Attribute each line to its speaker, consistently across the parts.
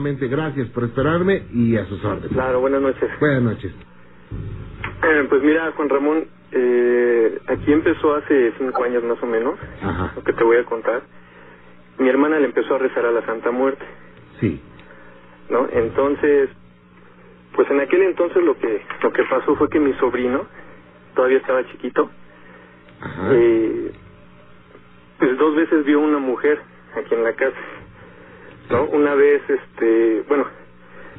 Speaker 1: nuevamente gracias por esperarme y a sus órdenes.
Speaker 2: Claro, buenas noches.
Speaker 1: Buenas noches.
Speaker 2: Eh, pues mira, Juan Ramón, eh, aquí empezó hace cinco años más o menos,
Speaker 1: Ajá.
Speaker 2: lo que te voy a contar. Mi hermana le empezó a rezar a la Santa Muerte,
Speaker 1: Sí.
Speaker 2: ¿no? Entonces, pues en aquel entonces lo que lo que pasó fue que mi sobrino todavía estaba chiquito,
Speaker 1: Ajá.
Speaker 2: eh, pues dos veces vio una mujer aquí en la casa, ¿no? Una vez, este, bueno,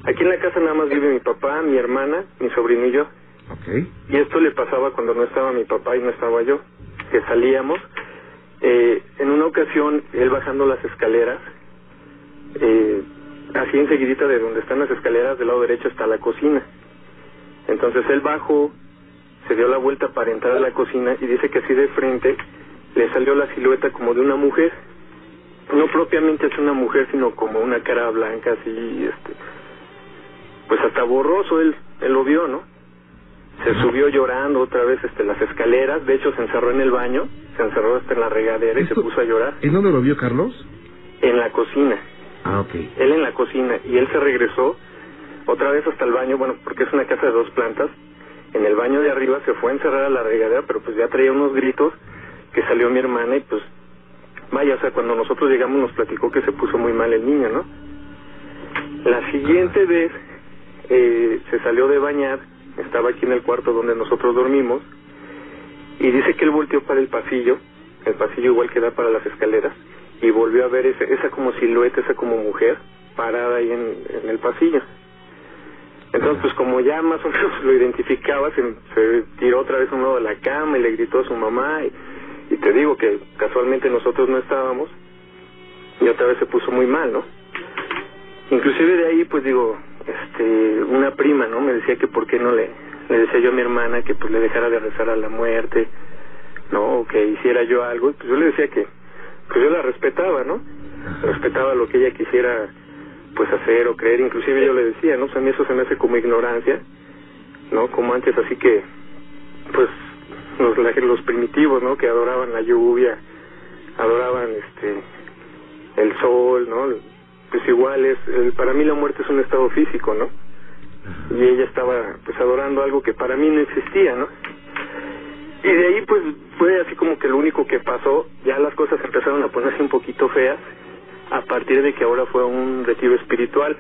Speaker 2: aquí en la casa nada más vive mi papá, mi hermana, mi sobrino y yo. Y esto le pasaba cuando no estaba mi papá y no estaba yo, que salíamos. Eh, en una ocasión, él bajando las escaleras, eh, así enseguidita de donde están las escaleras, del lado derecho está la cocina. Entonces él bajó, se dio la vuelta para entrar a la cocina y dice que así de frente le salió la silueta como de una mujer. No propiamente es una mujer, sino como una cara blanca, así, este, pues hasta borroso él, él lo vio, ¿no? se subió llorando otra vez este las escaleras, de hecho se encerró en el baño, se encerró hasta en la regadera y se puso a llorar
Speaker 1: ¿En dónde lo vio Carlos?
Speaker 2: en la cocina,
Speaker 1: Ah, ok.
Speaker 2: él en la cocina y él se regresó otra vez hasta el baño, bueno, porque es una casa de dos plantas, en el baño de arriba se fue a encerrar a la regadera, pero pues ya traía unos gritos que salió mi hermana y pues vaya, o sea, cuando nosotros llegamos nos platicó que se puso muy mal el niño, ¿no? La siguiente vez eh, se salió de bañar, estaba aquí en el cuarto donde nosotros dormimos, y dice que él volteó para el pasillo, el pasillo igual que da para las escaleras, y volvió a ver ese- esa como silueta, esa como mujer, parada ahí en, en el pasillo. Entonces, pues como ya más o menos lo identificaba, se, se tiró otra vez a un lado de la cama y le gritó a su mamá, y, y te digo que casualmente nosotros no estábamos, y otra vez se puso muy mal, ¿no? Inclusive de ahí, pues digo, este, una prima, ¿no? Me decía que por qué no le, le decía yo a mi hermana que pues le dejara de rezar a la muerte, ¿no? O que hiciera yo algo, pues yo le decía que, pues yo la respetaba, ¿no? Respetaba lo que ella quisiera, pues hacer o creer, inclusive yo le decía, ¿no? Pues a mí eso se me hace como ignorancia, ¿no? Como antes, así que, pues, los, los primitivos, ¿no? Que adoraban la lluvia, adoraban, este, el sol, ¿no? Pues igual es, el- para mí la muerte es un estado físico, ¿no? Y ella estaba pues adorando algo que para mí no existía, ¿no? Y de ahí pues fue así como que lo único que pasó, ya las cosas empezaron a ponerse un poquito feas a partir de que ahora fue un retiro espiritual.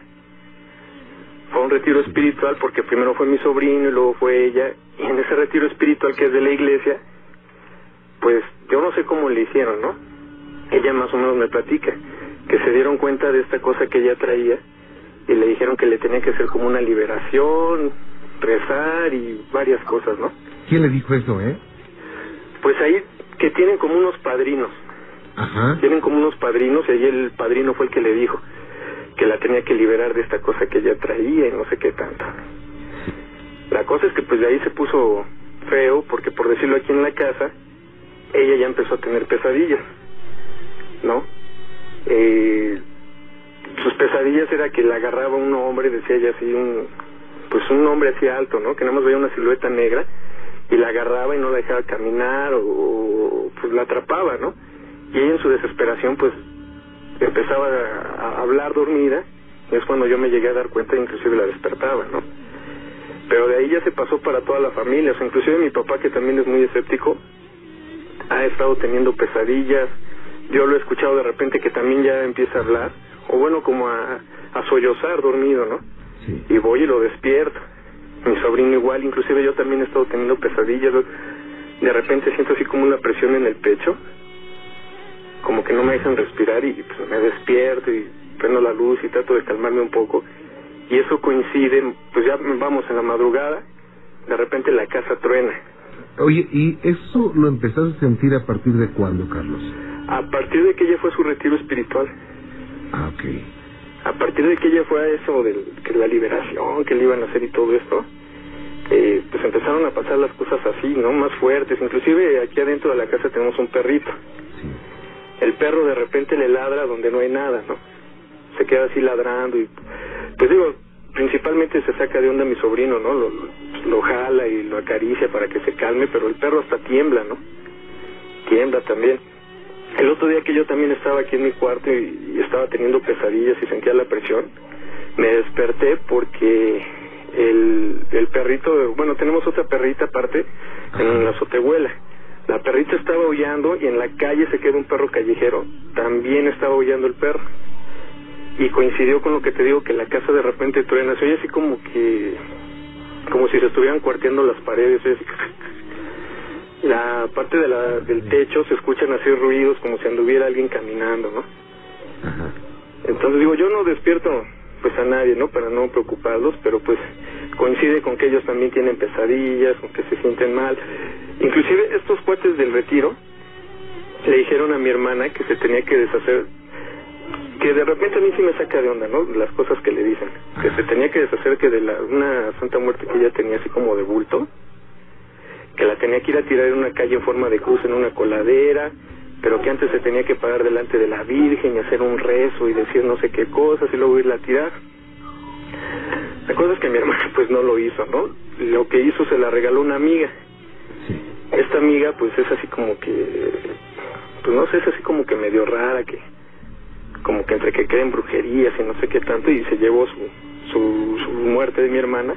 Speaker 2: Fue un retiro espiritual porque primero fue mi sobrino y luego fue ella, y en ese retiro espiritual que es de la iglesia, pues yo no sé cómo le hicieron, ¿no? Ella más o menos me platica que se dieron cuenta de esta cosa que ella traía y le dijeron que le tenía que hacer como una liberación, rezar y varias cosas, ¿no?
Speaker 1: ¿Quién le dijo eso, eh?
Speaker 2: Pues ahí que tienen como unos padrinos,
Speaker 1: Ajá.
Speaker 2: tienen como unos padrinos y ahí el padrino fue el que le dijo que la tenía que liberar de esta cosa que ella traía y no sé qué tanto. La cosa es que pues de ahí se puso feo porque por decirlo aquí en la casa, ella ya empezó a tener pesadillas, ¿no? Eh, sus pesadillas era que la agarraba un hombre, decía ella así, un, pues un hombre así alto, ¿no? Que nada más veía una silueta negra y la agarraba y no la dejaba caminar o, o, pues la atrapaba, ¿no? Y ella en su desesperación pues empezaba a, hablar dormida y es cuando yo me llegué a dar cuenta e inclusive la despertaba, ¿no? Pero de ahí ya se pasó para toda la familia, o sea, inclusive mi papá que también es muy escéptico ha estado teniendo pesadillas, yo lo he escuchado de repente que también ya empieza a hablar, o bueno, como a, a sollozar dormido, ¿no?
Speaker 1: Sí.
Speaker 2: y voy y lo despierto. Mi sobrino igual, inclusive yo también he estado teniendo pesadillas. De repente siento así como una presión en el pecho, como que no me dejan respirar y pues, me despierto y prendo la luz y trato de calmarme un poco. Y eso coincide, pues ya vamos en la madrugada, de repente la casa truena.
Speaker 1: Oye, ¿y eso lo empezaste a sentir a partir de cuándo, Carlos?
Speaker 2: A partir de que ella fue a su retiro espiritual,
Speaker 1: Ah, ok.
Speaker 2: a partir de que ella fue a eso de que la liberación que le iban a hacer y todo esto, eh, pues empezaron a pasar las cosas así, ¿no? Más fuertes. Inclusive aquí adentro de la casa tenemos un perrito. El perro de repente le ladra donde no hay nada, ¿no? Se queda así ladrando y, pues digo, principalmente se saca de onda mi sobrino, ¿no? Lo, lo, lo jala y lo acaricia para que se calme, pero el perro hasta tiembla, ¿no? Tiembla también. El otro día que yo también estaba aquí en mi cuarto y, y estaba teniendo pesadillas y sentía la presión, me desperté porque el, el perrito, bueno, tenemos otra perrita aparte en la azotehuela. La perrita estaba aullando y en la calle se quedó un perro callejero. También estaba aullando el perro. Y coincidió con lo que te digo, que la casa de repente truena. Se oye así como que... Como si se estuvieran cuarteando las paredes. Es, la parte de la, del techo se escuchan así ruidos como si anduviera alguien caminando, ¿no? Entonces digo, yo no despierto pues a nadie, ¿no? Para no preocuparlos, pero pues coincide con que ellos también tienen pesadillas, con que se sienten mal. Inclusive estos cuates del retiro le dijeron a mi hermana que se tenía que deshacer, que de repente a mí sí me saca de onda, ¿no? Las cosas que le dicen, que se tenía que deshacer que de la, una santa muerte que ella tenía así como de bulto, que la tenía que ir a tirar en una calle en forma de cruz en una coladera, pero que antes se tenía que parar delante de la Virgen y hacer un rezo y decir no sé qué cosas y luego irla a tirar. La cosa es que mi hermana pues no lo hizo, ¿no? Lo que hizo se la regaló una amiga. Esta amiga pues es así como que, pues no sé, es así como que medio rara, que como que entre que creen brujerías y no sé qué tanto y se llevó su, su, su muerte de mi hermana.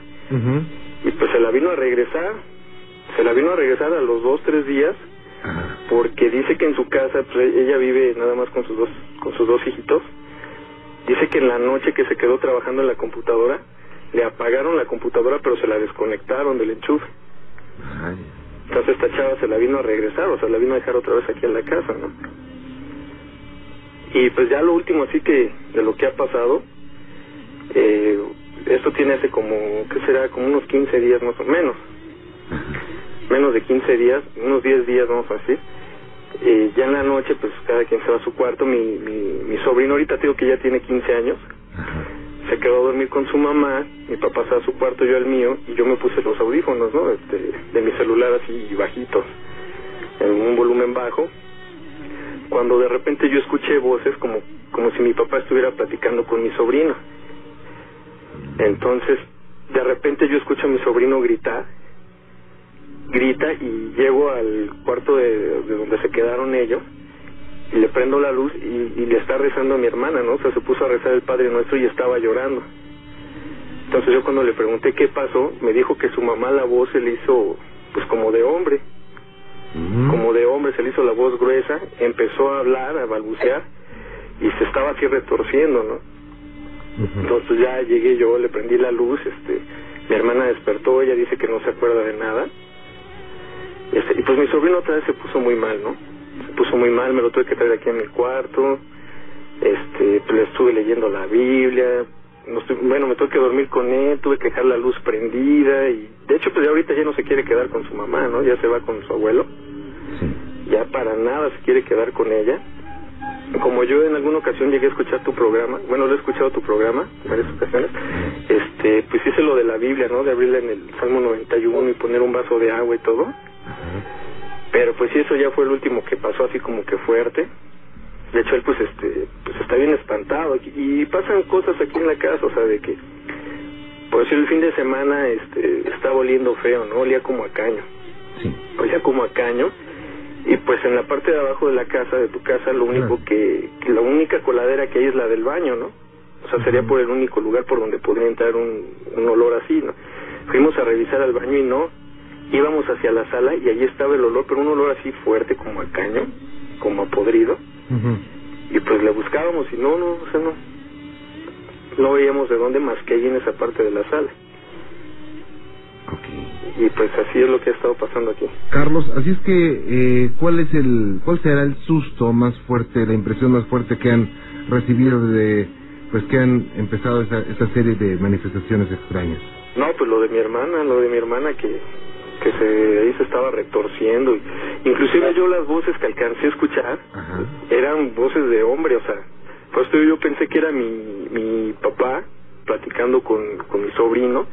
Speaker 2: Y pues se la vino a regresar, se la vino a regresar a los dos, tres días porque dice que en su casa pues, ella vive nada más con sus dos con sus dos hijitos. Dice que en la noche que se quedó trabajando en la computadora le apagaron la computadora pero se la desconectaron del enchufe entonces esta chava se la vino a regresar o sea la vino a dejar otra vez aquí en la casa no y pues ya lo último así que de lo que ha pasado eh, esto tiene hace como que será como unos 15 días más o menos menos de 15 días, unos 10 días vamos a decir. Eh, ya en la noche, pues cada quien se va a su cuarto. Mi, mi, mi sobrino ahorita digo que ya tiene 15 años. Se quedó a dormir con su mamá, mi papá se a su cuarto, yo al mío, y yo me puse los audífonos, ¿no? Este, de mi celular así bajitos, en un volumen bajo. Cuando de repente yo escuché voces como, como si mi papá estuviera platicando con mi sobrino. Entonces, de repente yo escucho a mi sobrino gritar grita y llego al cuarto de, donde se quedaron ellos le prendo la luz y, le está rezando a mi hermana, ¿no? O sea, se puso a rezar el Padre Nuestro y estaba llorando. Entonces yo cuando le pregunté qué pasó, me dijo que su mamá la voz se le hizo pues como de hombre, como de hombre se le hizo la voz gruesa, empezó a hablar, a balbucear y se estaba así retorciendo, ¿no? Entonces ya llegué yo, le prendí la luz, este, mi hermana despertó, ella dice que no se acuerda de nada este, y pues mi sobrino otra vez se puso muy mal, ¿no? Puso muy mal, me lo tuve que traer aquí en mi cuarto, este, pues le estuve leyendo la Biblia, bueno, me tuve que dormir con él, tuve que dejar la luz prendida y de hecho pues ya ahorita ya no se quiere quedar con su mamá, ¿no? Ya se va con su abuelo. Ya para nada se quiere quedar con ella. Como yo en alguna ocasión llegué a escuchar tu programa, bueno, lo he escuchado tu programa en varias ocasiones, este, pues hice lo de la Biblia, ¿no? De abrirla en el Salmo 91 y poner un vaso de agua y todo. Pero pues sí, eso ya fue el último que pasó así como que fuerte. De hecho, él pues este pues está bien espantado. Y pasan cosas aquí en la casa, o sea, de que, por decir, el fin de semana este estaba oliendo feo, ¿no? Olía como a caño. Sí. Olía como a caño. Y pues en la parte de abajo de la casa, de tu casa, lo único que, la única coladera que hay es la del baño, ¿no? O sea, sería por el único lugar por donde podría entrar un, un olor así, ¿no? Fuimos a revisar al baño y no, íbamos hacia la sala y allí estaba el olor, pero un olor así fuerte como a caño, como a podrido. Y pues le buscábamos y no, no, o sea, no. No veíamos de dónde más que allí en esa parte de la sala. Y pues así es lo que ha estado pasando aquí.
Speaker 1: Carlos, así es que, eh, ¿cuál es el, cuál será el susto más fuerte, la impresión más fuerte que han recibido de, pues que han empezado esa, esa serie de manifestaciones extrañas?
Speaker 2: No, pues lo de mi hermana, lo de mi hermana que que se ahí se estaba retorciendo. Inclusive yo las voces que alcancé a escuchar eran voces de hombre o sea pues yo pensé que era mi mi papá platicando con, con mi sobrino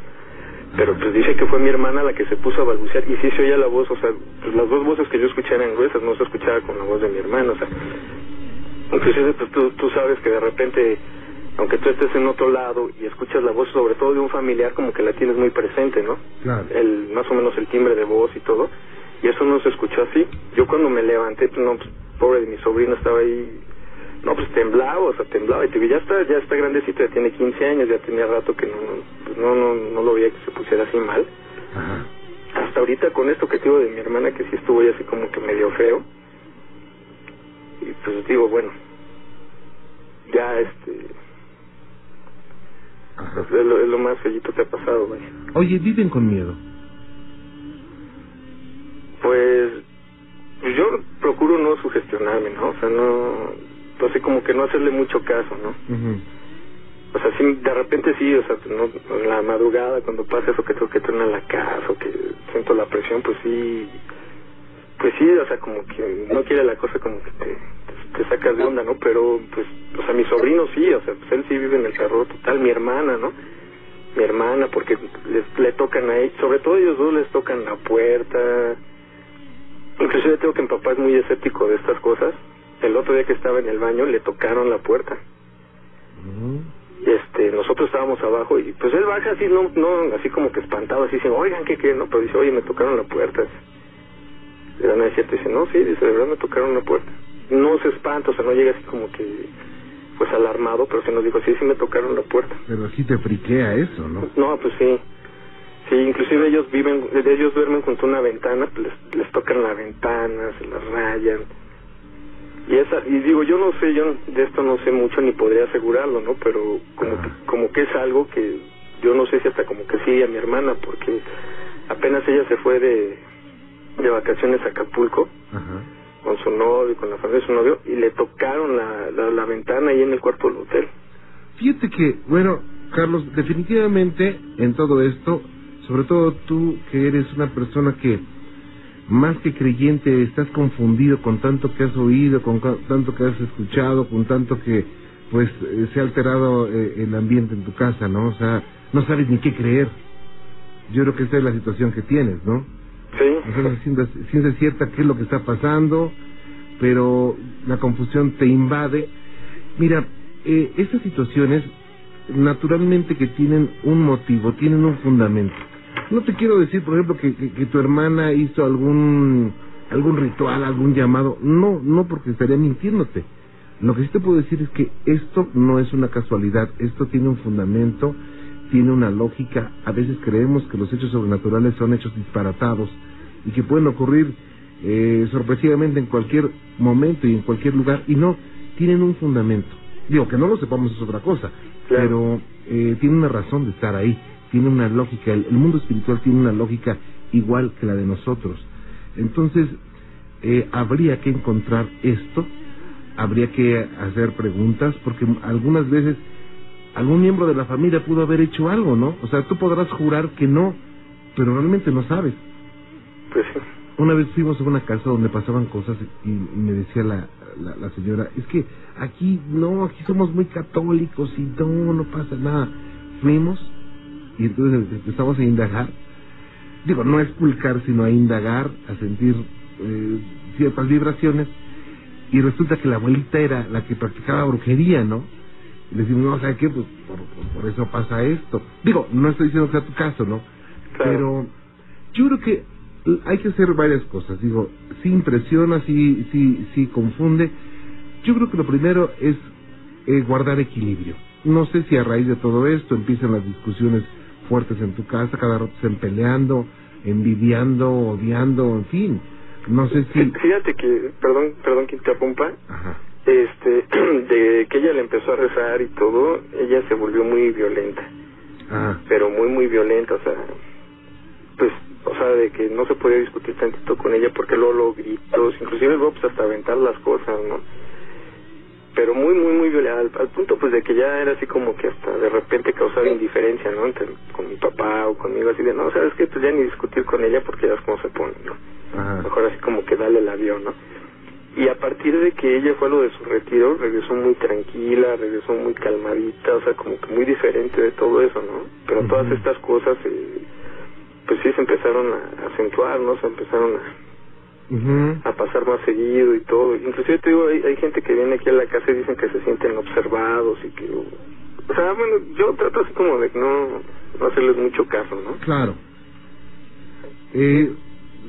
Speaker 2: pero pues dice que fue mi hermana la que se puso a balbucear y sí se oía la voz o sea pues las dos voces que yo escuché eran gruesas no se escuchaba con la voz de mi hermana o sea inclusive pues tú, tú sabes que de repente aunque tú estés en otro lado y escuchas la voz sobre todo de un familiar como que la tienes muy presente, ¿no? Claro. El, más o menos el timbre de voz y todo. Y eso no se escuchó así. Yo cuando me levanté, pues no, pues, pobre de mi sobrino estaba ahí no, pues temblaba, o sea, temblaba. Y te digo, ya está, ya está grandecito, ya tiene 15 años, ya tenía rato que no, pues no, no, no lo veía que se pusiera así mal. Hasta ahorita con esto que digo de mi hermana, que sí estuvo ya así como que medio feo. Y pues digo, bueno, ya este... Es, lo, es lo más fellito que ha pasado, güey.
Speaker 1: Oye, viven con miedo.
Speaker 2: Pues yo procuro no sugestionarme, ¿no? O sea, no, pues así como que no hacerle mucho caso, ¿no? O sea, sí, de repente sí, o sea, no, en la madrugada cuando pasa eso que tengo que a la casa o que siento la presión, pues sí, pues sí, o sea, como que no quiere la cosa como que te, te, sacas de onda, ¿no? Pero, pues, o sea, mi sobrino sí, o sea, pues él sí vive en el terror total, mi hermana, ¿no? Mi hermana, porque les, le tocan a ellos, sobre todo ellos dos les tocan la puerta, Inclusive tengo que mi papá es muy escéptico de estas cosas. El otro día que estaba en el baño le tocaron la puerta. Y este, nosotros estábamos abajo y pues él baja así, no, no, así como que espantado, así dice, oigan, ¿qué qué? No, pero dice, oye, me tocaron la puerta. Le dan a decir, dice, no, sí, dice, de verdad me tocaron la puerta. No se espanta, o sea, no llega así como que, pues alarmado, pero se nos dijo, sí, sí me tocaron la puerta.
Speaker 1: Pero sí te friquea eso, ¿no?
Speaker 2: No, pues sí. Sí, inclusive ellos viven, ellos duermen junto a una ventana, pues les, les tocan la ventana, se las rayan. Y esa, y digo, yo no sé, yo de esto no sé mucho ni podría asegurarlo, ¿no? Pero como que, como que es algo que yo no sé si hasta como que sí a mi hermana, porque apenas ella se fue de, de vacaciones a Acapulco con su novio, con la familia de su novio, y le tocaron la, la, ventana ahí en el cuarto del hotel.
Speaker 1: Fíjate que, bueno, Carlos, definitivamente en todo esto sobre todo tú que eres una persona que más que creyente estás confundido con tanto que has oído, con tanto que has escuchado, con tanto que pues eh, se ha alterado eh, el ambiente en tu casa, ¿no? O sea, no sabes ni qué creer. Yo creo que esa es la situación que tienes, ¿no?
Speaker 2: Sí.
Speaker 1: No sabes cierta qué es lo que está pasando, pero la confusión te invade. Mira, eh, estas situaciones naturalmente que tienen un motivo, tienen un fundamento. No te quiero decir, por ejemplo, que, que, tu hermana hizo algún algún ritual, algún llamado. No, no, porque estaría mintiéndote. Lo que sí te puedo decir es que esto no es una casualidad, esto tiene un fundamento, tiene una lógica. A veces creemos que los hechos sobrenaturales son hechos disparatados y que pueden ocurrir eh, sorpresivamente en cualquier momento y en cualquier lugar, y no, tienen un fundamento. Digo, que no lo sepamos es otra cosa, pero eh, tiene una razón de estar ahí tiene una lógica, el, mundo espiritual tiene una lógica igual que la de nosotros. Entonces, eh, habría que encontrar esto, habría que hacer preguntas, porque algunas veces algún miembro de la familia pudo haber hecho algo, ¿no? O sea, tú podrás jurar que no, pero realmente no sabes.
Speaker 2: Pues
Speaker 1: Una vez fuimos a una casa donde pasaban cosas y, me decía la, la, señora, es que aquí no, aquí somos muy católicos y no, no pasa nada. Fuimos y entonces empezamos a indagar, digo, no a expulcar, sino a indagar, a sentir eh, ciertas vibraciones, y resulta que la abuelita era la que practicaba brujería, ¿no? Y le decimos, no, ¿sabes qué? Pues por, eso pasa esto. Digo, no estoy diciendo que sea tu caso, ¿no? Pero yo creo que hay que hacer varias cosas. Digo, si impresiona, si, si, si confunde. Yo creo que lo primero es eh, guardar equilibrio. No sé si a raíz de todo esto empiezan las discusiones fuertes en tu casa, cada rato estén peleando, envidiando, odiando, en fin. No sé si...
Speaker 2: Fíjate que, perdón, perdón que te apumpa, este, de que ella le empezó a rezar y todo, ella se volvió muy violenta. Pero muy, muy violenta, o sea, pues, o sea, de que no se podía discutir tantito con ella porque luego lo gritos, inclusive luego pues hasta aventar las cosas, ¿no? pero muy, muy, muy violenta, al, punto pues de que ya era así como que hasta de repente causaba indiferencia, ¿no? Entre, con mi papá o conmigo, así de, no, sabes que pues ya ni discutir con ella porque ya es como se pone, ¿no? Mejor así como que dale el avión, ¿no? Y a partir de que ella fue a lo de su retiro, regresó muy tranquila, regresó muy calmadita, o sea, como que muy diferente de todo eso, ¿no? Pero todas estas cosas, eh, pues sí se empezaron a acentuar, ¿no? Se empezaron a a pasar más seguido y todo. Inclusive te digo, hay, gente que viene aquí a la casa y dicen que se sienten observados y que... O sea, bueno, yo trato así como de no, no hacerles mucho caso, ¿no?
Speaker 1: Claro. Eh,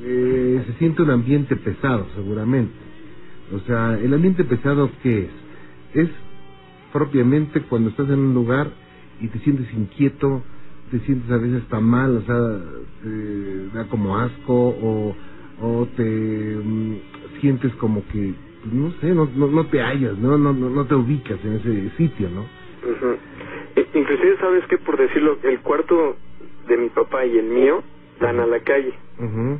Speaker 1: eh, se siente un ambiente pesado, seguramente. O sea, ¿el ambiente pesado qué es? es propiamente cuando estás en un lugar y te sientes inquieto, te sientes a veces tan mal, o sea, te da como asco o, o te mm, sientes como que, pues, no sé, no, no, no te hallas, ¿no? No, no, no te ubicas en ese sitio, ¿no?
Speaker 2: E- Inclusive, ¿sabes que Por decirlo, el cuarto de mi papá y el mío dan a la calle,
Speaker 1: Ujú.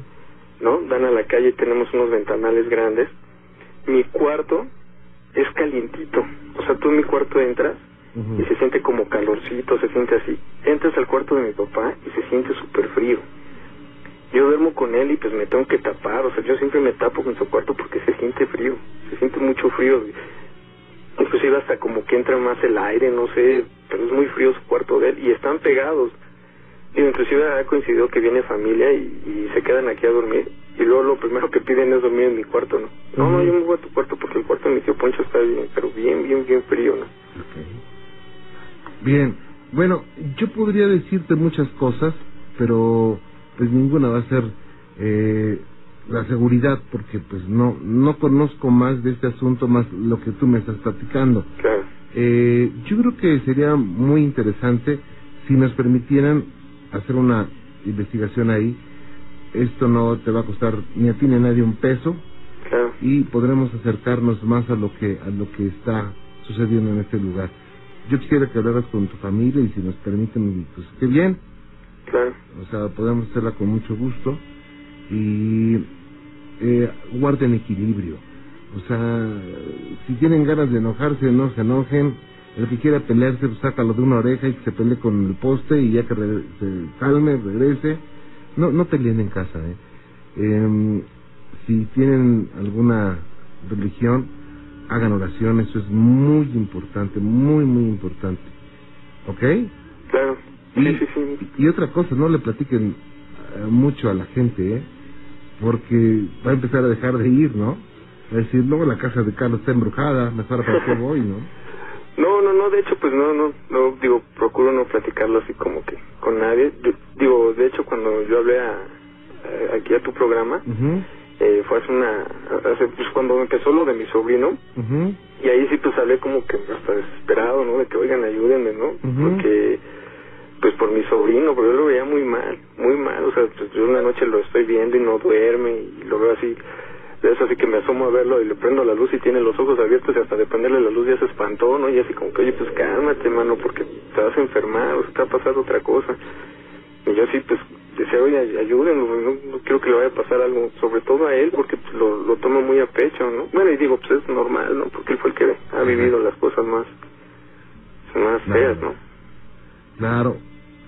Speaker 2: ¿no? Dan a la calle, tenemos unos ventanales grandes. Mi cuarto es calientito. O sea, tú en mi cuarto entras y se siente como calorcito, se siente así. Entras al cuarto de mi papá y se siente súper frío. Yo duermo con él y pues me tengo que tapar, o sea, yo siempre me tapo con su cuarto porque se siente frío, se siente mucho frío. Inclusive hasta como que entra más el aire, no sé, pero es muy frío su cuarto de él y están pegados. Digo, inclusive ha coincidido que viene familia y, y se quedan aquí a dormir y luego lo primero que piden es dormir en mi cuarto, ¿no? No, no, yo me voy a tu cuarto porque el cuarto de mi tío Poncho está bien, pero bien, bien, bien frío, ¿no?
Speaker 1: Bien, bueno, yo podría decirte muchas cosas, pero pues ninguna va a ser eh, la seguridad, porque pues no no conozco más de este asunto más lo que tú me estás platicando.
Speaker 2: Claro.
Speaker 1: Eh, yo creo que sería muy interesante si nos permitieran hacer una investigación ahí. Esto no te va a costar ni a ti ni a nadie un peso
Speaker 2: Claro.
Speaker 1: y podremos acercarnos más a lo que a lo que está sucediendo en este lugar. Yo quisiera que hablaras con tu familia y si nos permiten, pues qué bien.
Speaker 2: Claro.
Speaker 1: O sea, podemos hacerla con mucho gusto y eh, guarden equilibrio. O sea, si tienen ganas de enojarse, no se enojen. El que quiera pelearse, pues sácalo de una oreja y que se pelee con el poste y ya que re- se calme, regrese. No, no peleen en casa, ¿eh? Em, si tienen alguna religión, hagan oración, eso es muy importante, muy, muy importante. ¿Ok?
Speaker 2: Claro.
Speaker 1: Y,
Speaker 2: Sí, sí, sí.
Speaker 1: y otra cosa, no le platiquen eh, mucho a la gente, ¿eh? Porque va a empezar a dejar de ir, ¿no? Va a decir, luego la casa de Carlos está embrujada, mejor para qué voy, ¿no?
Speaker 2: No, no, no, de hecho, pues no, no, no, digo, procuro no platicarlo así como que con nadie. Yo- digo, de hecho, cuando yo hablé a, a- aquí a tu programa, eh, fue hace una, hace, pues cuando empezó lo de mi sobrino,
Speaker 1: ujú,
Speaker 2: y ahí sí pues hablé como que hasta desesperado, ¿no? De que, oigan, ayúdenme, ¿no? Porque, pues por mi sobrino, porque yo lo veía muy mal, muy mal, o sea, pues yo una noche lo estoy viendo y no duerme, y lo veo así, eso así que me asomo a verlo y le prendo la luz y tiene los ojos abiertos y hasta de prenderle la luz ya se espantó, ¿no? Y así como que, oye, pues cálmate, mano, porque te vas a enfermar, o sea, te va a pasar otra cosa. Y yo sí, pues, decía, oye, ay- ayúdenlo, no, no quiero que le vaya a pasar algo, sobre todo a él, porque pues, lo, lo toma muy a pecho, ¿no? Bueno, y digo, pues es normal, ¿no? Porque él fue el que ha vivido las cosas más, más
Speaker 1: Claro.
Speaker 2: feas, ¿no?
Speaker 1: Claro.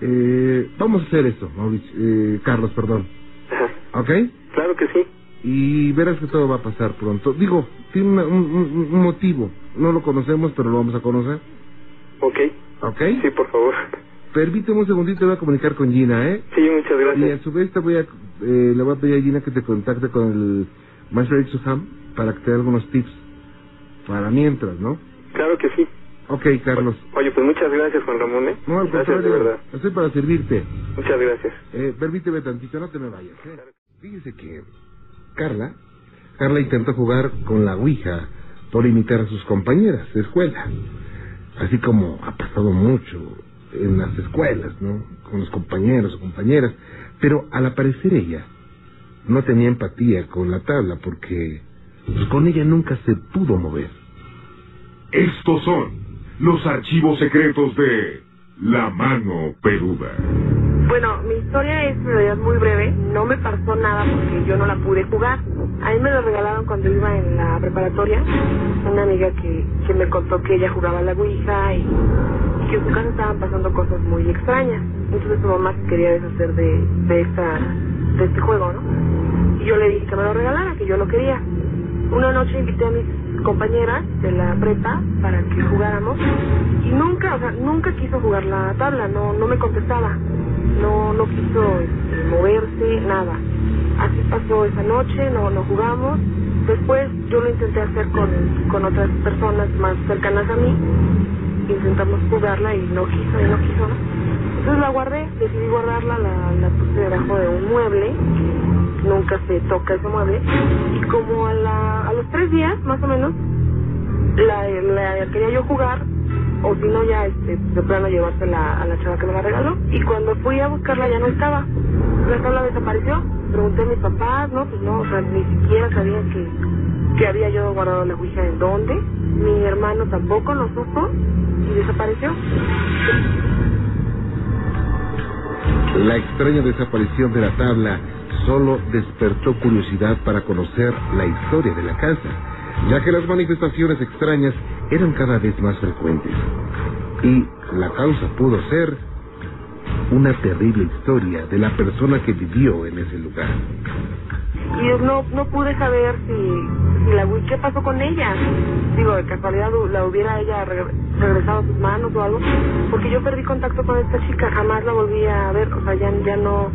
Speaker 1: Eh, vamos a hacer esto, Mauricio, eh, Carlos, perdón.
Speaker 2: Ajá.
Speaker 1: ¿Ok?
Speaker 2: Claro que sí.
Speaker 1: Y verás que todo va a pasar pronto. Digo, tiene una- un, un- motivo. No lo conocemos, pero lo vamos a conocer.
Speaker 2: Ok.
Speaker 1: ¿Ok?
Speaker 2: Sí, por favor.
Speaker 1: Permíteme un segundito, voy a comunicar con Gina, ¿eh?
Speaker 2: Sí, muchas
Speaker 1: Y a
Speaker 2: gracias.
Speaker 1: su vez te voy a, eh, le voy a pedir a Gina que te contacte con el maestro Ixuham para que te dé algunos tips para mientras, ¿no?
Speaker 2: Claro que sí.
Speaker 1: Ok, Carlos.
Speaker 2: Oye, pues muchas gracias, Juan Ramón, ¿eh?
Speaker 1: No, al
Speaker 2: gracias, de verdad.
Speaker 1: estoy para servirte.
Speaker 2: Muchas gracias.
Speaker 1: Eh, permíteme tantito, no te me vayas. ¿eh? Fíjese que Carla, Carla intentó jugar con la Ouija por imitar a sus compañeras de escuela. Así como ha pasado mucho en las escuelas, ¿no? Con los compañeros o compañeras. Pero al aparecer ella, no tenía empatía con la tabla porque pues, con ella nunca se pudo mover.
Speaker 3: Estos son los archivos secretos de La Mano Peluda.
Speaker 4: Bueno, mi historia es en muy breve. No me pasó nada porque yo no la pude jugar. A mí me lo regalaron cuando iba en la preparatoria. Una amiga que, que me contó que ella jugaba la Ouija y, y que en su casa estaban pasando cosas muy extrañas. Entonces su mamá quería deshacer de, de, esta, de este juego, ¿no? Y yo le dije que me lo regalara, que yo lo quería. Una noche invité a mis compañeras de la prepa para que jugáramos y nunca, o sea, nunca quiso jugar la tabla, no, no me contestaba, no, no quiso este, moverse, nada. Así pasó esa noche, no, no jugamos. Después yo lo intenté hacer con, con otras personas más cercanas a mí, intentamos jugarla y no quiso, y no quiso. Entonces la guardé, decidí guardarla, la, puse debajo de un mueble, nunca se toca ese mueble, y como a, los tres días, más o menos, la quería yo jugar o si no ya este, de plano llevársela a la chava que me la regaló. Y cuando fui a buscarla ya no estaba. La tabla desapareció. Pregunté a mis papás, no, pues no, o sea, ni siquiera sabían que, que había yo guardado la ouija en dónde. Mi hermano tampoco lo supo y desapareció.
Speaker 1: La extraña desaparición de la tabla solo despertó curiosidad para conocer la historia de la casa, ya que las manifestaciones extrañas eran cada vez más frecuentes. Y la causa pudo ser una terrible historia de la persona que vivió en ese lugar.
Speaker 4: Y no, no pude saber si, la qué pasó con ella. Digo, de casualidad la hubiera ella regresado a sus manos o algo. Porque yo perdí contacto con esta chica, jamás la volví a ver. O sea, ya, ya no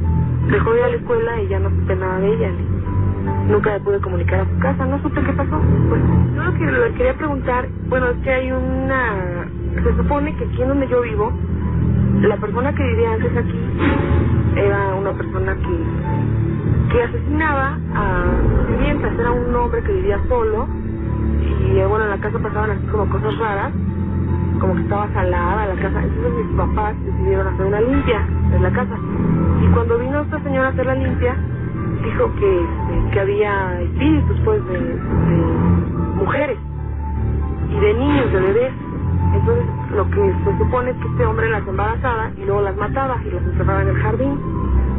Speaker 4: dejó de ir a la escuela y ya no supe nada de ella. Nunca me pude comunicar a su casa, no supe qué pasó. Pues yo lo que le quería preguntar, bueno, es que hay una... Se supone que aquí donde yo vivo, la persona que vivía antes aquí era una persona que, que asesinaba a clientes, era un hombre que vivía solo y eh, bueno, en la casa pasaban así como cosas raras, como que estaba salada la casa, entonces mis papás decidieron hacer una limpia en la casa y cuando vino esta señora a hacer la limpia, dijo que, este, que había espíritus pues de, mujeres y de niños, de bebés entonces, lo que se supone es que este hombre las embarazaba y luego las mataba y las encerraba en el jardín.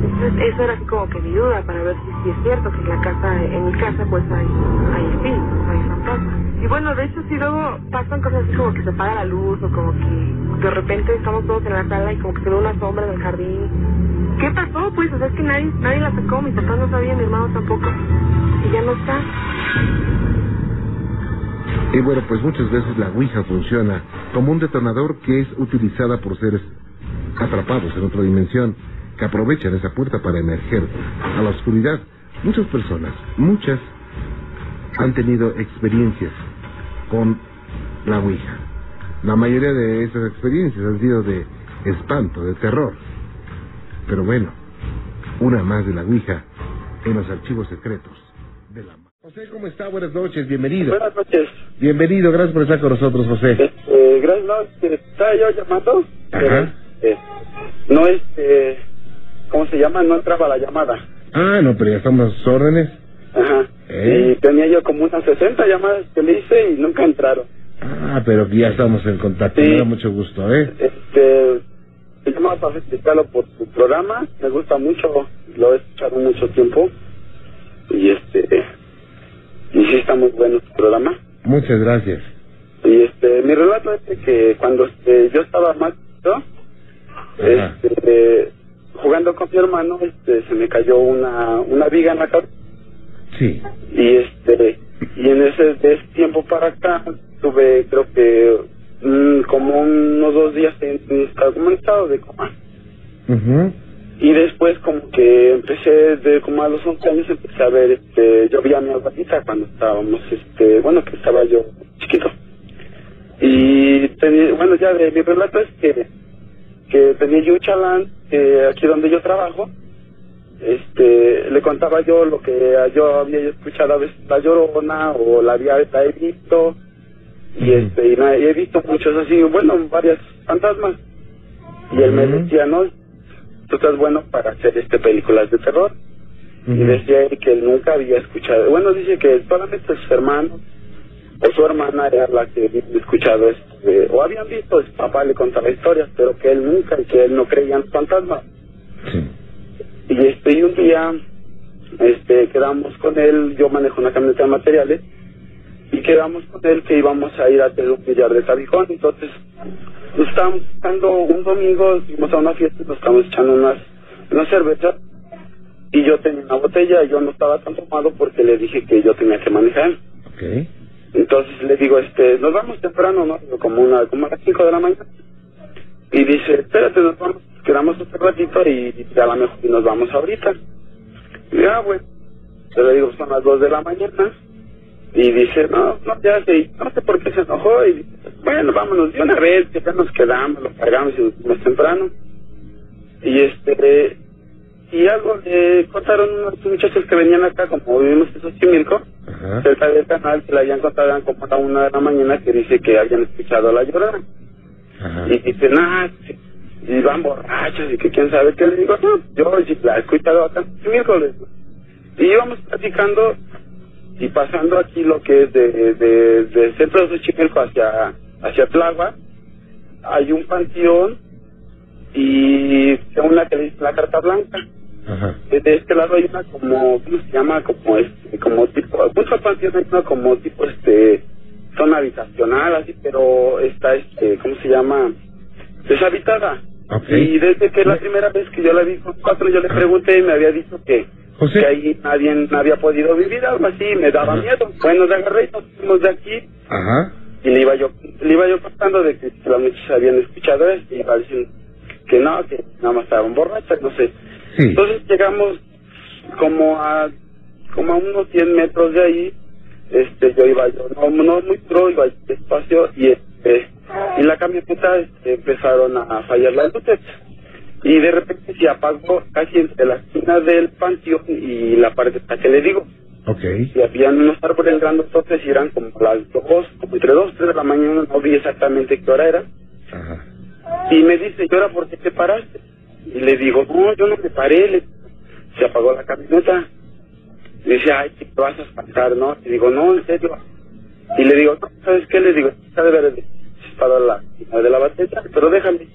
Speaker 4: Entonces, eso era así como que mi duda para ver si, si es cierto que en la casa, en mi casa, pues hay, hay espíritus, hay fantasmas. Y bueno, de hecho, si luego pasan cosas así como que se apaga la luz o como que de repente estamos todos en la sala y como que se ve una sombra en jardín. ¿Qué pasó? Pues, o sea, es que nadie, nadie la sacó, mis papás no sabían, mi hermano tampoco. Y ya no está.
Speaker 1: Y bueno, pues muchas veces la Ouija funciona como un detonador que es utilizada por seres atrapados en otra dimensión que aprovechan esa puerta para emerger a la oscuridad. Muchas personas, muchas, han tenido experiencias con la Ouija. La mayoría de esas experiencias han sido de espanto, de terror. Pero bueno, una más de la Ouija en los archivos secretos de la José, ¿cómo está? Buenas noches, bienvenido.
Speaker 5: Buenas noches.
Speaker 1: Bienvenido, gracias por estar con nosotros, José.
Speaker 5: Este, gracias, no, este, estaba yo llamando,
Speaker 1: Ajá.
Speaker 5: este, no, este, ¿cómo se llama? No entraba la llamada.
Speaker 1: Ah, no, pero ya estamos a sus órdenes.
Speaker 5: Ajá.
Speaker 1: ¿Eh?
Speaker 5: Y tenía yo como unas 60 llamadas que le hice y nunca entraron.
Speaker 1: Ah, pero que ya estamos en contacto,
Speaker 5: Sí.
Speaker 1: me da mucho gusto, ¿eh?
Speaker 5: Este, me llamaba para felicitarlo por su programa, me gusta mucho, lo he escuchado mucho tiempo. Y este, y sí está muy bueno su programa.
Speaker 1: Muchas gracias.
Speaker 5: Y este, mi relato es de que cuando este, yo estaba más
Speaker 1: Ajá.
Speaker 5: este, jugando con mi hermano, este, se me cayó una, una viga en la cabeza.
Speaker 1: Sí.
Speaker 5: Y este, y en ese, de ese tiempo para acá, tuve, creo que, mm, como unos dos días en, en estado, de coma. Y después como que empecé, de como a los 11 años empecé a ver, este, yo vi a mi abuelita cuando estábamos, este, bueno, que estaba yo chiquito. Y tenía, bueno, ya de mi relato es que, que tenía yo un chalán, que aquí donde yo trabajo, este, le contaba yo lo que yo había escuchado a veces la llorona o la había visto y este y, he visto muchos así, bueno, varias fantasmas. Y él me decía, no, tú estás bueno para hacer este películas de terror. Y decía él que él nunca había escuchado, bueno, dice que solamente sus hermanos o su hermana era la que había escuchado esto, eh, o habían visto, su papá le contaba historias, pero que él nunca, y que él no creía en fantasmas.
Speaker 1: Sí.
Speaker 5: Y este, y un día, este, quedamos con él, yo manejo una camioneta de materiales, y quedamos con él que íbamos a ir a hacer un billar de tabijón, entonces nos estábamos echando un domingo, fuimos a una fiesta, nos estábamos echando unas, unas cervezas, y yo tenía una botella, y yo no estaba tan tomado porque le dije que yo tenía que manejar.
Speaker 1: Ok.
Speaker 5: Entonces le digo, este, nos vamos temprano, ¿no? Como una, como a las 5 de la mañana. Y dice, espérate, nos vamos, quedamos otro ratito y, y a lo mejor y nos vamos ahorita. Y ah, bueno. Yo le digo, son las 2 de la mañana. Y dice, no, no, ya sé, no sé por qué se enojó. Y dice, bueno, vámonos de una vez, que ya nos quedamos, lo cargamos y fuimos temprano. Y este, y algo le contaron unos muchachos que venían acá, como vivimos en Xochimilco, cerca del canal, que le habían contado eran como a una de la mañana, que dice que habían escuchado la llorona.
Speaker 1: Ajá.
Speaker 5: Y dice, nah, y van borrachos, y que quién sabe qué. Le digo, no, yo la he escuchado acá en Xochimilco. Y íbamos platicando y pasando aquí lo que es de, de, del centro de Xochimilco hacia, hacia Tláhuac, hay un panteón y según la que le dice la carta blanca.
Speaker 1: Ajá.
Speaker 5: De de este lado hay una como, ¿cómo se llama? Como este, como tipo, panteón hay una como tipo este, zona habitacional así, pero está este, ¿cómo se llama? Deshabitada. Y desde que la primera vez que yo la vi con cuatro, yo le pregunté y me había dicho que,
Speaker 1: José.
Speaker 5: que ahí nadie no había podido vivir, algo así, me daba
Speaker 1: Ajá.
Speaker 5: miedo. Bueno, de agarré y nos fuimos de aquí
Speaker 1: Ajá.
Speaker 5: y le iba yo le iba yo contando de que, las muchachas habían escuchado esto y iba diciendo que no, que nada más estaban borrachas, no sé.
Speaker 1: Sí.
Speaker 5: Entonces llegamos como a como a unos 100 metros de ahí, este yo iba yo, no, no muy pro, iba despacio y este y la camioneta este, empezaron a fallar las luces y de repente se apagó casi entre la esquina del panteón y la esta que le digo
Speaker 1: Ok.
Speaker 5: y habían unos árboles grandototes y eran como las dos, como entre dos, tres de la mañana, no vi exactamente qué hora era.
Speaker 1: Ajá.
Speaker 5: Y me dice, ¿y ahora por qué te paraste? Y le digo, no, yo no me paré, le- se apagó la camioneta. Y dice, ay, ¿qué te vas a espantar, no? Y digo, no, en serio. Y le digo, no, ¿sabes qué? Le digo, está de haber disparado la la de la batería, pero déjame.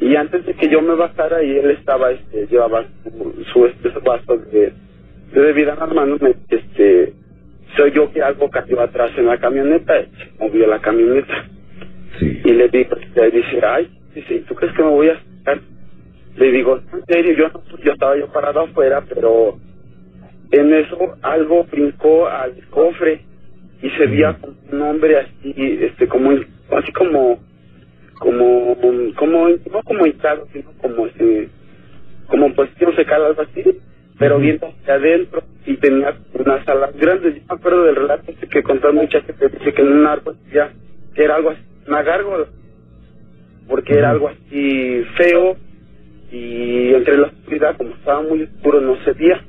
Speaker 5: Y antes de que yo me bajara y él estaba, este, llevaba su, su, este, su vaso de, de bebida en las manos, me, este, soy yo que algo cayó atrás en la camioneta, se movió la camioneta.
Speaker 1: Sí.
Speaker 5: Y le digo, este, dice, ay, dice, ¿y ¿tú crees que me voy a sacar? Le digo, "No, en serio, yo yo estaba yo parado afuera, pero en eso algo brincó al cofre y se veía un hombre así, este, como, así como, como, como, no como hinchado, sino como este, como posición secal, algo así, pero viendo hacia adentro y tenía unas alas grandes. Yo me acuerdo del relato este que contó muchacho que dice que en un árbol ya, que era algo así, una gárgola, porque era algo así feo y entre la oscuridad, como estaba muy oscuro, no se veía.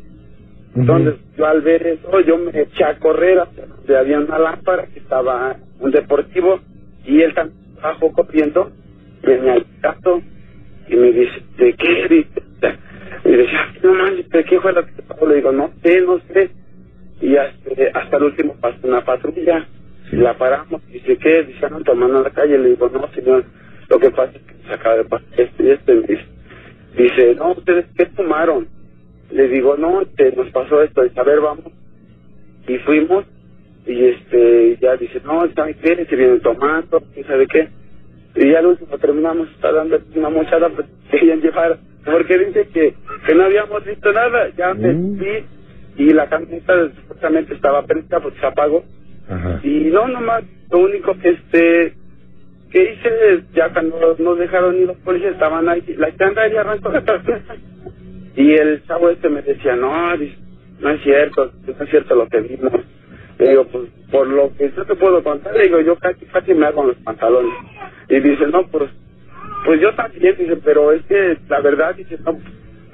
Speaker 5: Entonces, yo al ver eso, yo me eché a correr hacia donde había una lámpara que estaba un deportivo y él también bajó corriendo, venía al gato y me dice, ¿de qué? Dice, y decía, no manches, ¿de qué fue lo que te pasó? Le digo, no sé, no sé. Y hasta, hasta el último pasó una patrulla y la paramos. Dice, ¿qué? Dice, no, tomando la calle. Le digo, no, señor, lo que pasa es que se acaba de pasar esto y esto. Y dice, dice, no, ¿ustedes qué tomaron? Le digo, no, este, nos pasó esto. Dice, a ver, vamos. Y fuimos y este ya dice, no, ¿saben qué? Se vienen tomando, quién sabe qué. Y ya al último terminamos está dando una mochada, pues querían llevar, porque dice que, que no habíamos visto nada. Ya me
Speaker 1: Mm.
Speaker 5: fui y la camioneta supuestamente estaba presta porque se apagó.
Speaker 1: Ajá.
Speaker 5: Y no, nomás, lo único que este que hice, ya cuando nos dejaron ir los policías, estaban ahí, la estándar y arrancó la tarjeta. Y el chavo este me decía, no, no es cierto, no es cierto lo que vimos. Digo, pues por lo que yo te puedo contar, digo, yo casi, casi me hago los pantalones. Y dice, no, pues, pues yo también, dice, pero es que la verdad, dice, no,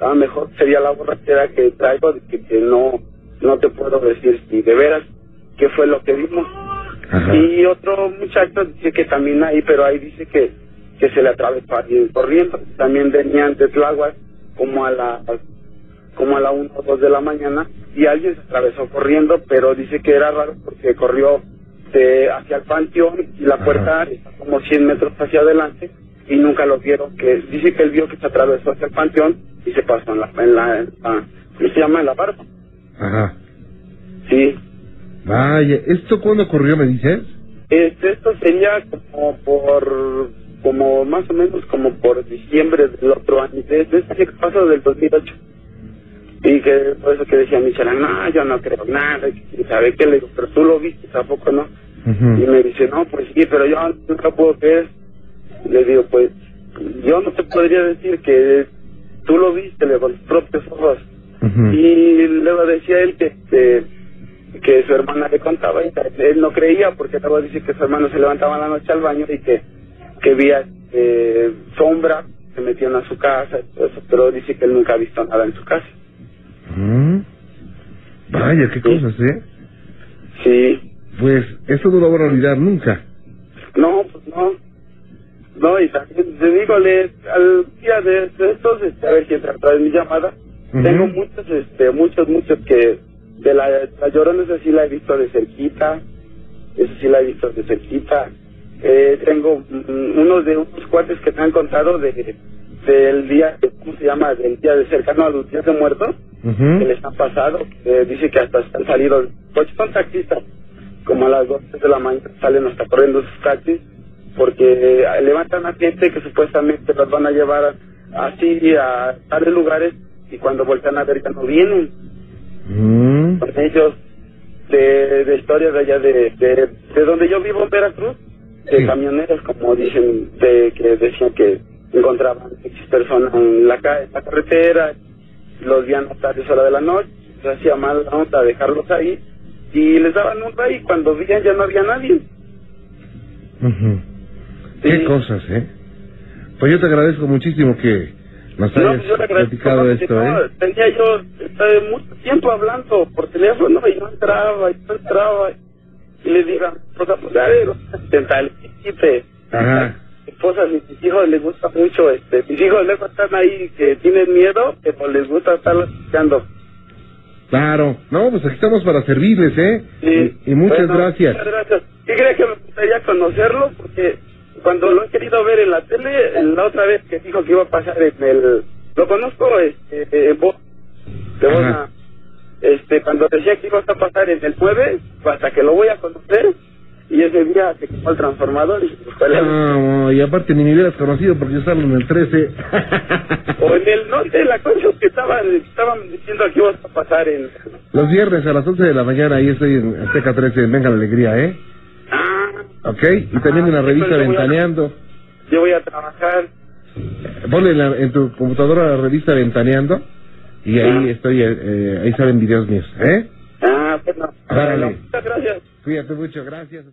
Speaker 5: a lo mejor sería la borrachera que traigo, que, que no, no te puedo decir si de veras qué fue lo que vimos.
Speaker 1: Ajá.
Speaker 5: Y otro muchacho dice que también ahí, pero ahí dice que, que se le atravesó alguien corriendo. También venían de Tláhuac como a las como a la 1 o 2 de la mañana y alguien se atravesó corriendo, pero dice que era raro porque corrió de hacia el panteón y la puerta está como 100 metros hacia adelante y nunca lo vieron. que Dice que él vio que se atravesó hacia el panteón y se pasó en la, en la, en la- ¿cómo se llama? En la barba.
Speaker 1: Ajá.
Speaker 5: Sí.
Speaker 1: Vaya, ¿esto cuándo ocurrió, me dices?
Speaker 5: Este, esto sería como por, como más o menos como por diciembre del otro año, desde este pasó del 2008. Y que por eso que decía Michelle, no, yo no creo nada, y sabe qué le digo, pero tú lo viste, tampoco no. Y me dice, no, pues sí, pero yo nunca puedo creer. Le digo, pues, yo no te podría decir que tú lo viste, le digo, con tus propios ojos. Y luego decía él que, que, que su hermana le contaba y que él no creía porque luego dice que su hermano se levantaba en la noche al baño y que, que veía eh, sombra se metían a su casa y todo eso, pero dice que él nunca ha visto nada en su casa.
Speaker 1: Mm. Vaya, qué cosas, ¿eh?
Speaker 5: Sí,
Speaker 1: Pues eso no lo van a olvidar nunca.
Speaker 5: no, pues no. No, y también te digo, le, al día de, estos, este, a ver otra vez mi llamada, tengo muchos, este, muchos, muchos que de la, la llorona, esa sí la he visto de cerquita, eso sí la he visto de cerquita. Eh, tengo unos de unos cuates que me han contado de del día, ¿cómo se llama? Del día de cercano a los días de muertos,
Speaker 1: Ujú.
Speaker 5: que les han pasado, que dice que hasta han salido, pues son taxistas, como a las 2 de la mañana salen hasta corriendo sus taxis, porque eh, levantan a gente que supuestamente los van a llevar así a tales lugares y cuando voltean a ver ya no vienen
Speaker 1: Mm.
Speaker 5: con ellos de, de historias de allá de, de, de donde yo vivo en Veracruz, de
Speaker 1: Sí.
Speaker 5: camioneros como dicen, de que decían que encontraban X personas en la, ca- en la carretera, los veían a tales horas de la noche, se hacía mal la onda dejarlos ahí y les daban un y cuando veían ya no había nadie.
Speaker 1: Ujú. Qué
Speaker 5: Sí.
Speaker 1: cosas, ¿eh? Pues yo te agradezco muchísimo que nos
Speaker 5: No,
Speaker 1: hayas
Speaker 5: yo agradezco
Speaker 1: platicado esto,
Speaker 5: no,
Speaker 1: ¿eh?
Speaker 5: Tenía yo eh, mucho tiempo hablando por teléfono y no entraba, y no entraba. Y le digo, pues a pues, a ver, intentar, quite.
Speaker 1: Ajá.
Speaker 5: Mi esposa, mis hijos les gusta mucho, este, mis hijos luego están ahí que tienen miedo, que pues les gusta estarlos escuchando.
Speaker 1: Claro. No, pues aquí estamos para servirles, ¿eh?
Speaker 5: Sí.
Speaker 1: Y, y muchas
Speaker 5: Bueno,
Speaker 1: gracias.
Speaker 5: Muchas gracias. ¿Qué cree que me gustaría conocerlo? Porque cuando lo he querido ver en la tele, la otra vez que dijo que iba a pasar en el... Lo conozco este, en voz de buena... Este, cuando decía que iba a pasar en el jueves, hasta que lo voy a conocer, y ese día se quemó el transformador y se fue la luz.
Speaker 1: No, y aparte ni me hubieras conocido porque yo salgo en el 13.
Speaker 5: O en el norte, la cosa que estaban, estaban diciendo que iba a pasar en...
Speaker 1: Los viernes a las 11 de la mañana ahí estoy en Azteca 13, en Venga la Alegría, ¿eh?
Speaker 5: Ah,
Speaker 1: ¿Ok? Y también en la
Speaker 5: Ah,
Speaker 1: revista
Speaker 5: entonces voy a-
Speaker 1: Ventaneando.
Speaker 5: yo voy a trabajar.
Speaker 1: Ponle en, la- en tu computadora la revista Ventaneando y ahí
Speaker 5: Ah.
Speaker 1: estoy, eh, eh, ahí salen videos míos, ¿eh?
Speaker 5: Ah, bueno.
Speaker 1: Árale.
Speaker 5: Muchas gracias.
Speaker 1: Cuídate mucho, gracias.